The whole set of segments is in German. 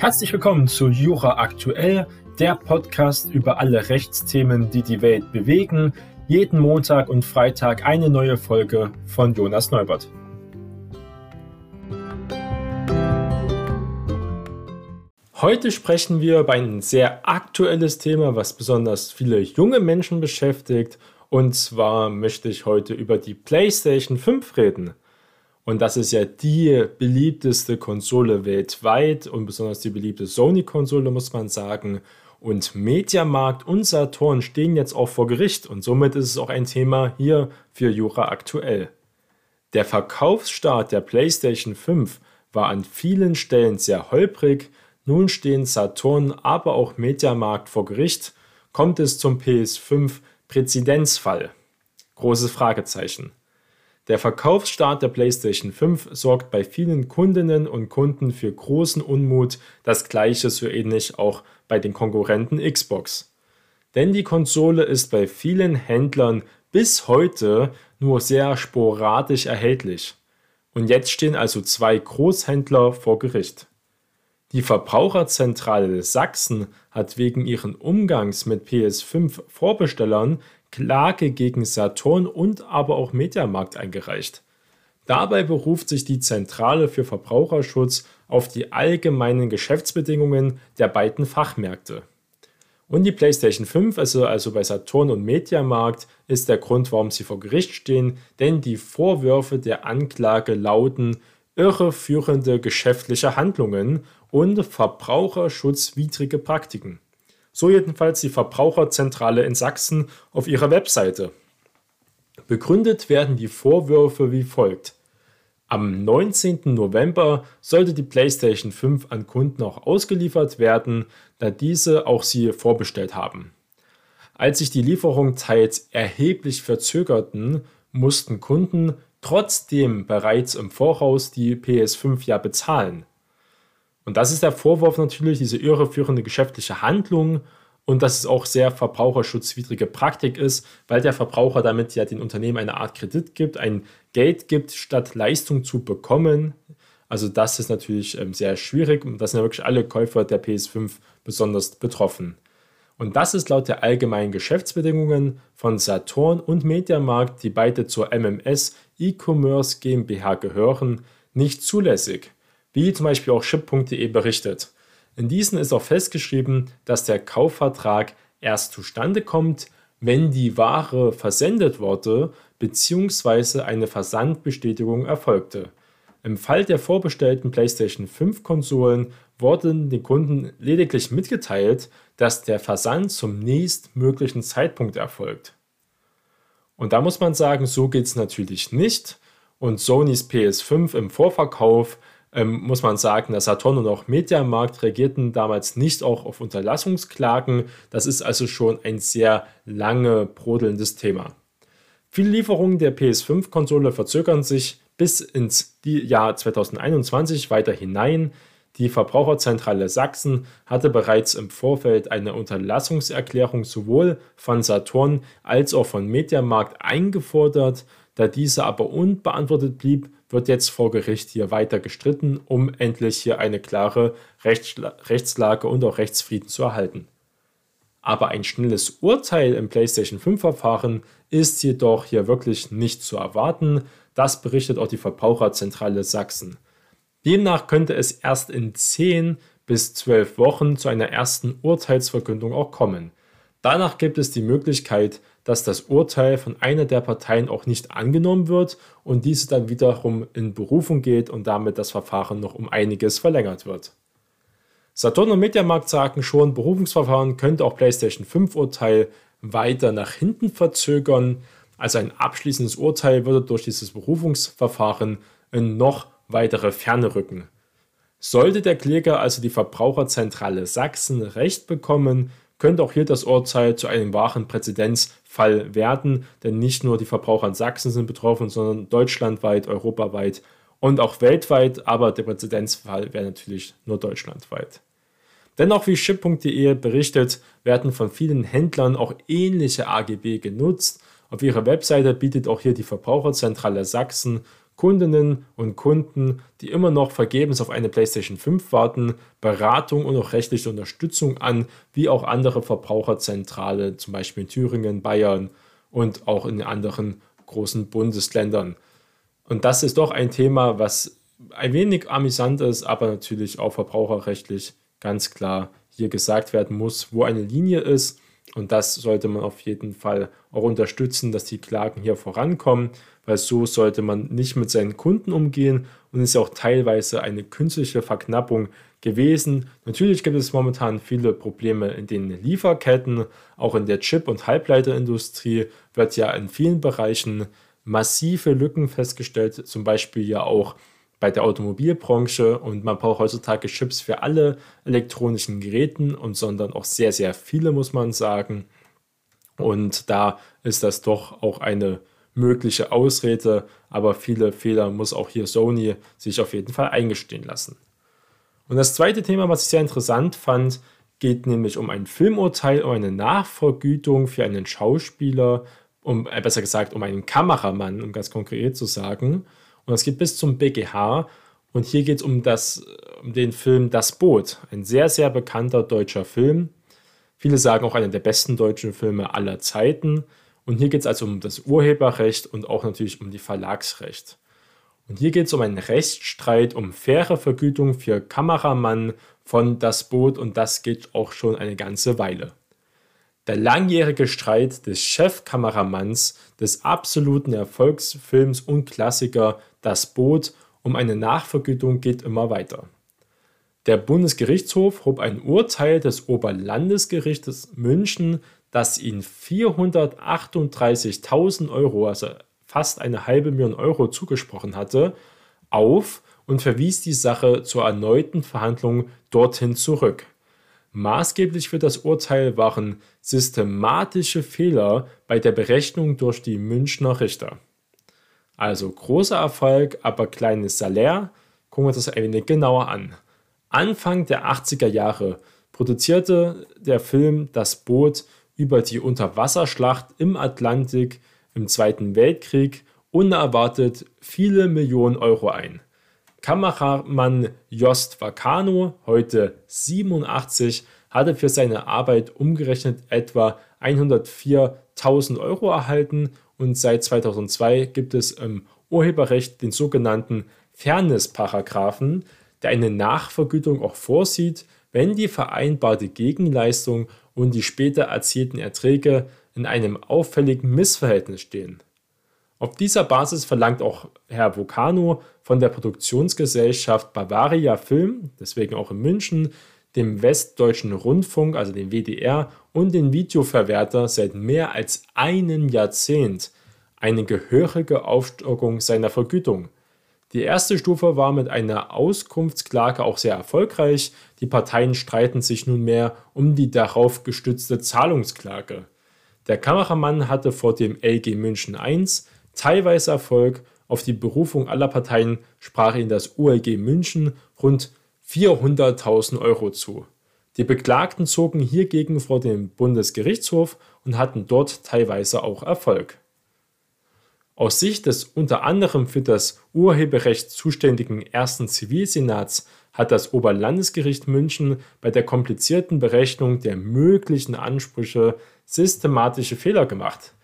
Herzlich willkommen zu Jura Aktuell, der Podcast über alle Rechtsthemen, die die Welt bewegen. Jeden Montag und Freitag eine neue Folge von Jonas Neubert. Heute sprechen wir über ein sehr aktuelles Thema, was besonders viele junge Menschen beschäftigt. Und zwar möchte ich heute über die PlayStation 5 reden. Und das ist ja die beliebteste Konsole weltweit und besonders die beliebte Sony-Konsole, muss man sagen. Und Mediamarkt und Saturn stehen jetzt auch vor Gericht und somit ist es auch ein Thema hier für Jura aktuell. Der Verkaufsstart der PlayStation 5 war an vielen Stellen sehr holprig. Nun stehen Saturn, aber auch Mediamarkt vor Gericht. Kommt es zum PS5 Präzedenzfall? Großes Fragezeichen. Der Verkaufsstart der PlayStation 5 sorgt bei vielen Kundinnen und Kunden für großen Unmut, das gleiche so ähnlich auch bei den Konkurrenten Xbox. Denn die Konsole ist bei vielen Händlern bis heute nur sehr sporadisch erhältlich. Und jetzt stehen also zwei Großhändler vor Gericht. Die Verbraucherzentrale Sachsen hat wegen ihren Umgangs mit PS5 Vorbestellern Klage gegen Saturn und aber auch Mediamarkt eingereicht. Dabei beruft sich die Zentrale für Verbraucherschutz auf die allgemeinen Geschäftsbedingungen der beiden Fachmärkte. Und die PlayStation 5, also, also bei Saturn und Mediamarkt, ist der Grund, warum sie vor Gericht stehen, denn die Vorwürfe der Anklage lauten irreführende geschäftliche Handlungen und verbraucherschutzwidrige Praktiken. So jedenfalls die Verbraucherzentrale in Sachsen auf ihrer Webseite. Begründet werden die Vorwürfe wie folgt. Am 19. November sollte die PlayStation 5 an Kunden auch ausgeliefert werden, da diese auch sie vorbestellt haben. Als sich die Lieferungen teils erheblich verzögerten, mussten Kunden trotzdem bereits im Voraus die PS5 ja bezahlen. Und das ist der Vorwurf natürlich, diese irreführende geschäftliche Handlung und dass es auch sehr verbraucherschutzwidrige Praktik ist, weil der Verbraucher damit ja den Unternehmen eine Art Kredit gibt, ein Geld gibt, statt Leistung zu bekommen. Also das ist natürlich ähm, sehr schwierig und das sind ja wirklich alle Käufer der PS5 besonders betroffen. Und das ist laut der allgemeinen Geschäftsbedingungen von Saturn und Mediamarkt, die beide zur MMS E-Commerce GmbH gehören, nicht zulässig wie zum Beispiel auch ship.de berichtet. In diesen ist auch festgeschrieben, dass der Kaufvertrag erst zustande kommt, wenn die Ware versendet wurde bzw. eine Versandbestätigung erfolgte. Im Fall der vorbestellten PlayStation 5 Konsolen wurden den Kunden lediglich mitgeteilt, dass der Versand zum nächstmöglichen Zeitpunkt erfolgt. Und da muss man sagen, so geht es natürlich nicht. Und Sonys PS5 im Vorverkauf ähm, muss man sagen, dass Saturn und auch Mediamarkt reagierten damals nicht auch auf Unterlassungsklagen. Das ist also schon ein sehr lange brodelndes Thema. Viele Lieferungen der PS5-Konsole verzögern sich bis ins Jahr 2021 weiter hinein. Die Verbraucherzentrale Sachsen hatte bereits im Vorfeld eine Unterlassungserklärung sowohl von Saturn als auch von Mediamarkt eingefordert. Da diese aber unbeantwortet blieb, wird jetzt vor Gericht hier weiter gestritten, um endlich hier eine klare Rechtslage und auch Rechtsfrieden zu erhalten. Aber ein schnelles Urteil im PlayStation 5 Verfahren ist jedoch hier wirklich nicht zu erwarten. Das berichtet auch die Verbraucherzentrale Sachsen. Demnach könnte es erst in 10 bis 12 Wochen zu einer ersten Urteilsverkündung auch kommen. Danach gibt es die Möglichkeit, dass das Urteil von einer der Parteien auch nicht angenommen wird und diese dann wiederum in Berufung geht und damit das Verfahren noch um einiges verlängert wird. Saturn und Mediamarkt sagen schon, Berufungsverfahren könnte auch PlayStation 5 Urteil weiter nach hinten verzögern. Also ein abschließendes Urteil würde durch dieses Berufungsverfahren in noch weitere Ferne rücken. Sollte der Kläger also die Verbraucherzentrale Sachsen recht bekommen, könnte auch hier das Urteil zu einem wahren Präzedenzfall werden, denn nicht nur die Verbraucher in Sachsen sind betroffen, sondern deutschlandweit, europaweit und auch weltweit, aber der Präzedenzfall wäre natürlich nur deutschlandweit. Dennoch, wie ship.de berichtet, werden von vielen Händlern auch ähnliche AGB genutzt. Auf ihrer Webseite bietet auch hier die Verbraucherzentrale Sachsen Kundinnen und Kunden, die immer noch vergebens auf eine PlayStation 5 warten, Beratung und auch rechtliche Unterstützung an, wie auch andere Verbraucherzentrale, zum Beispiel in Thüringen, Bayern und auch in anderen großen Bundesländern. Und das ist doch ein Thema, was ein wenig amüsant ist, aber natürlich auch verbraucherrechtlich ganz klar hier gesagt werden muss, wo eine Linie ist. Und das sollte man auf jeden Fall auch unterstützen, dass die Klagen hier vorankommen weil so sollte man nicht mit seinen Kunden umgehen und ist ja auch teilweise eine künstliche Verknappung gewesen. Natürlich gibt es momentan viele Probleme in den Lieferketten, auch in der Chip- und Halbleiterindustrie wird ja in vielen Bereichen massive Lücken festgestellt, zum Beispiel ja auch bei der Automobilbranche und man braucht heutzutage Chips für alle elektronischen Geräten und sondern auch sehr, sehr viele, muss man sagen. Und da ist das doch auch eine mögliche Ausrede, aber viele Fehler muss auch hier Sony sich auf jeden Fall eingestehen lassen. Und das zweite Thema, was ich sehr interessant fand, geht nämlich um ein Filmurteil, um eine Nachvergütung für einen Schauspieler, um äh, besser gesagt um einen Kameramann, um ganz konkret zu sagen. Und es geht bis zum BGH. Und hier geht es um, um den Film Das Boot, ein sehr, sehr bekannter deutscher Film. Viele sagen auch einer der besten deutschen Filme aller Zeiten. Und hier geht es also um das Urheberrecht und auch natürlich um die Verlagsrecht. Und hier geht es um einen Rechtsstreit um faire Vergütung für Kameramann von Das Boot und das geht auch schon eine ganze Weile. Der langjährige Streit des Chefkameramanns des absoluten Erfolgsfilms und Klassiker Das Boot um eine Nachvergütung geht immer weiter. Der Bundesgerichtshof hob ein Urteil des Oberlandesgerichtes München das ihn 438.000 Euro, also fast eine halbe Million Euro zugesprochen hatte, auf und verwies die Sache zur erneuten Verhandlung dorthin zurück. Maßgeblich für das Urteil waren systematische Fehler bei der Berechnung durch die Münchner Richter. Also großer Erfolg, aber kleines Salär. Gucken wir uns das ein wenig genauer an. Anfang der 80er Jahre produzierte der Film Das Boot über die Unterwasserschlacht im Atlantik im Zweiten Weltkrieg unerwartet viele Millionen Euro ein. Kameramann Jost Vacano, heute 87, hatte für seine Arbeit umgerechnet etwa 104.000 Euro erhalten und seit 2002 gibt es im Urheberrecht den sogenannten Fairness-Paragraphen, der eine Nachvergütung auch vorsieht, wenn die vereinbarte Gegenleistung und die später erzielten Erträge in einem auffälligen Missverhältnis stehen. Auf dieser Basis verlangt auch Herr Vocano von der Produktionsgesellschaft Bavaria Film, deswegen auch in München, dem Westdeutschen Rundfunk, also dem WDR, und den Videoverwerter seit mehr als einem Jahrzehnt eine gehörige Aufstockung seiner Vergütung. Die erste Stufe war mit einer Auskunftsklage auch sehr erfolgreich. Die Parteien streiten sich nunmehr um die darauf gestützte Zahlungsklage. Der Kameramann hatte vor dem LG München I teilweise Erfolg. Auf die Berufung aller Parteien sprach ihm das ULG München rund 400.000 Euro zu. Die Beklagten zogen hiergegen vor den Bundesgerichtshof und hatten dort teilweise auch Erfolg. Aus Sicht des unter anderem für das Urheberrecht zuständigen ersten Zivilsenats hat das Oberlandesgericht München bei der komplizierten Berechnung der möglichen Ansprüche systematische Fehler gemacht.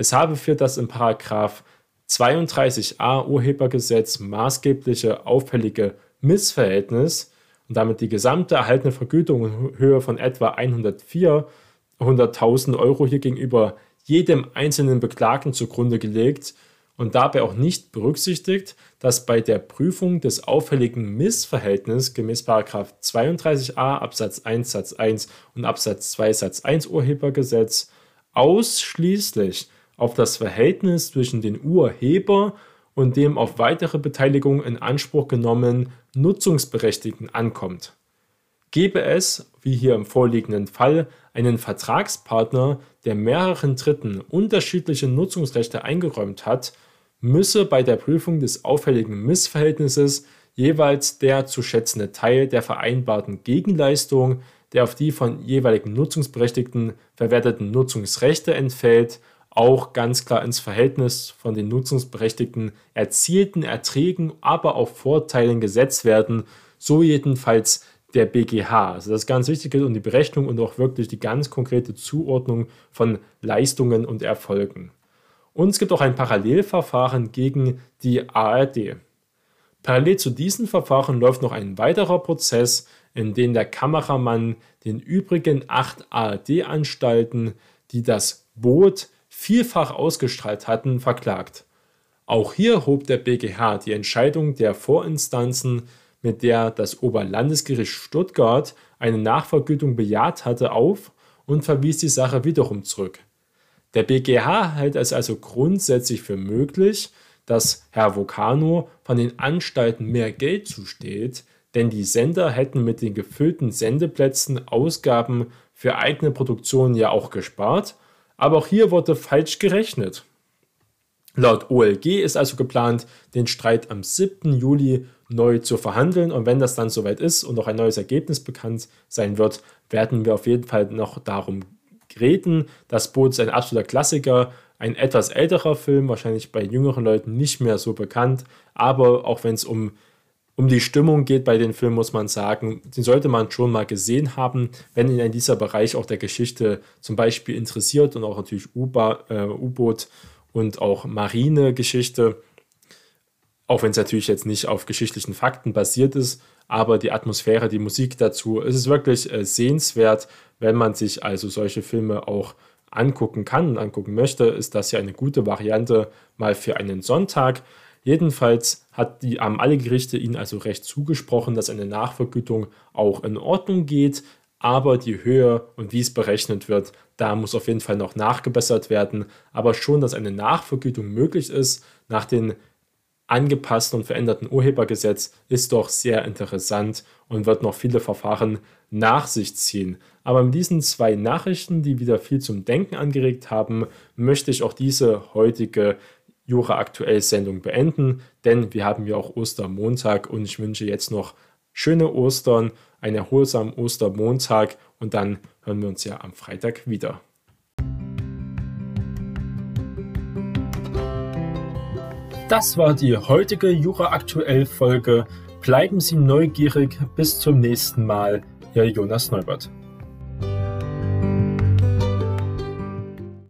Es habe für das in 32a Urhebergesetz maßgebliche auffällige Missverhältnis und damit die gesamte erhaltene Vergütung in Höhe von etwa 104.000 Euro hier gegenüber jedem einzelnen Beklagten zugrunde gelegt und dabei auch nicht berücksichtigt, dass bei der Prüfung des auffälligen Missverhältnisses gemäß 32a Absatz 1 Satz 1 und Absatz 2 Satz 1 Urhebergesetz ausschließlich auf das Verhältnis zwischen den Urheber und dem auf weitere Beteiligung in Anspruch genommenen Nutzungsberechtigten ankommt. Gäbe es, wie hier im vorliegenden Fall, einen Vertragspartner, der mehreren Dritten unterschiedliche Nutzungsrechte eingeräumt hat, müsse bei der Prüfung des auffälligen Missverhältnisses jeweils der zu schätzende Teil der vereinbarten Gegenleistung, der auf die von jeweiligen Nutzungsberechtigten verwerteten Nutzungsrechte entfällt, auch ganz klar ins Verhältnis von den Nutzungsberechtigten erzielten Erträgen, aber auch Vorteilen gesetzt werden, so jedenfalls der BGH. Also das ist ganz wichtig und die Berechnung und auch wirklich die ganz konkrete Zuordnung von Leistungen und Erfolgen. Und es gibt auch ein Parallelverfahren gegen die ARD. Parallel zu diesem Verfahren läuft noch ein weiterer Prozess, in dem der Kameramann den übrigen acht ARD-Anstalten, die das Boot vielfach ausgestrahlt hatten, verklagt. Auch hier hob der BGH die Entscheidung der Vorinstanzen, mit der das Oberlandesgericht Stuttgart eine Nachvergütung bejaht hatte, auf und verwies die Sache wiederum zurück. Der BGH hält es also grundsätzlich für möglich, dass Herr Vocano von den Anstalten mehr Geld zusteht, denn die Sender hätten mit den gefüllten Sendeplätzen Ausgaben für eigene Produktionen ja auch gespart, aber auch hier wurde falsch gerechnet. Laut OLG ist also geplant, den Streit am 7. Juli neu zu verhandeln und wenn das dann soweit ist und auch ein neues Ergebnis bekannt sein wird, werden wir auf jeden Fall noch darum reden. Das Boot ist ein absoluter Klassiker, ein etwas älterer Film, wahrscheinlich bei jüngeren Leuten nicht mehr so bekannt, aber auch wenn es um, um die Stimmung geht bei den Filmen, muss man sagen, den sollte man schon mal gesehen haben, wenn ihn in dieser Bereich auch der Geschichte zum Beispiel interessiert und auch natürlich äh, U-Boot und auch Marinegeschichte, auch wenn es natürlich jetzt nicht auf geschichtlichen Fakten basiert ist, aber die Atmosphäre, die Musik dazu, es ist wirklich äh, sehenswert, wenn man sich also solche Filme auch angucken kann und angucken möchte, ist das ja eine gute Variante mal für einen Sonntag. Jedenfalls hat die, haben alle Gerichte ihnen also recht zugesprochen, dass eine Nachvergütung auch in Ordnung geht, aber die Höhe und wie es berechnet wird, da muss auf jeden Fall noch nachgebessert werden. Aber schon, dass eine Nachvergütung möglich ist nach den angepassten und veränderten Urhebergesetz, ist doch sehr interessant und wird noch viele Verfahren nach sich ziehen. Aber mit diesen zwei Nachrichten, die wieder viel zum Denken angeregt haben, möchte ich auch diese heutige Jura aktuell Sendung beenden, denn wir haben ja auch Ostermontag und ich wünsche jetzt noch schöne Ostern, einen erholsamen Ostermontag und dann hören wir uns ja am Freitag wieder. Das war die heutige Jura aktuell Folge. Bleiben Sie neugierig. Bis zum nächsten Mal. Ihr Jonas Neubert.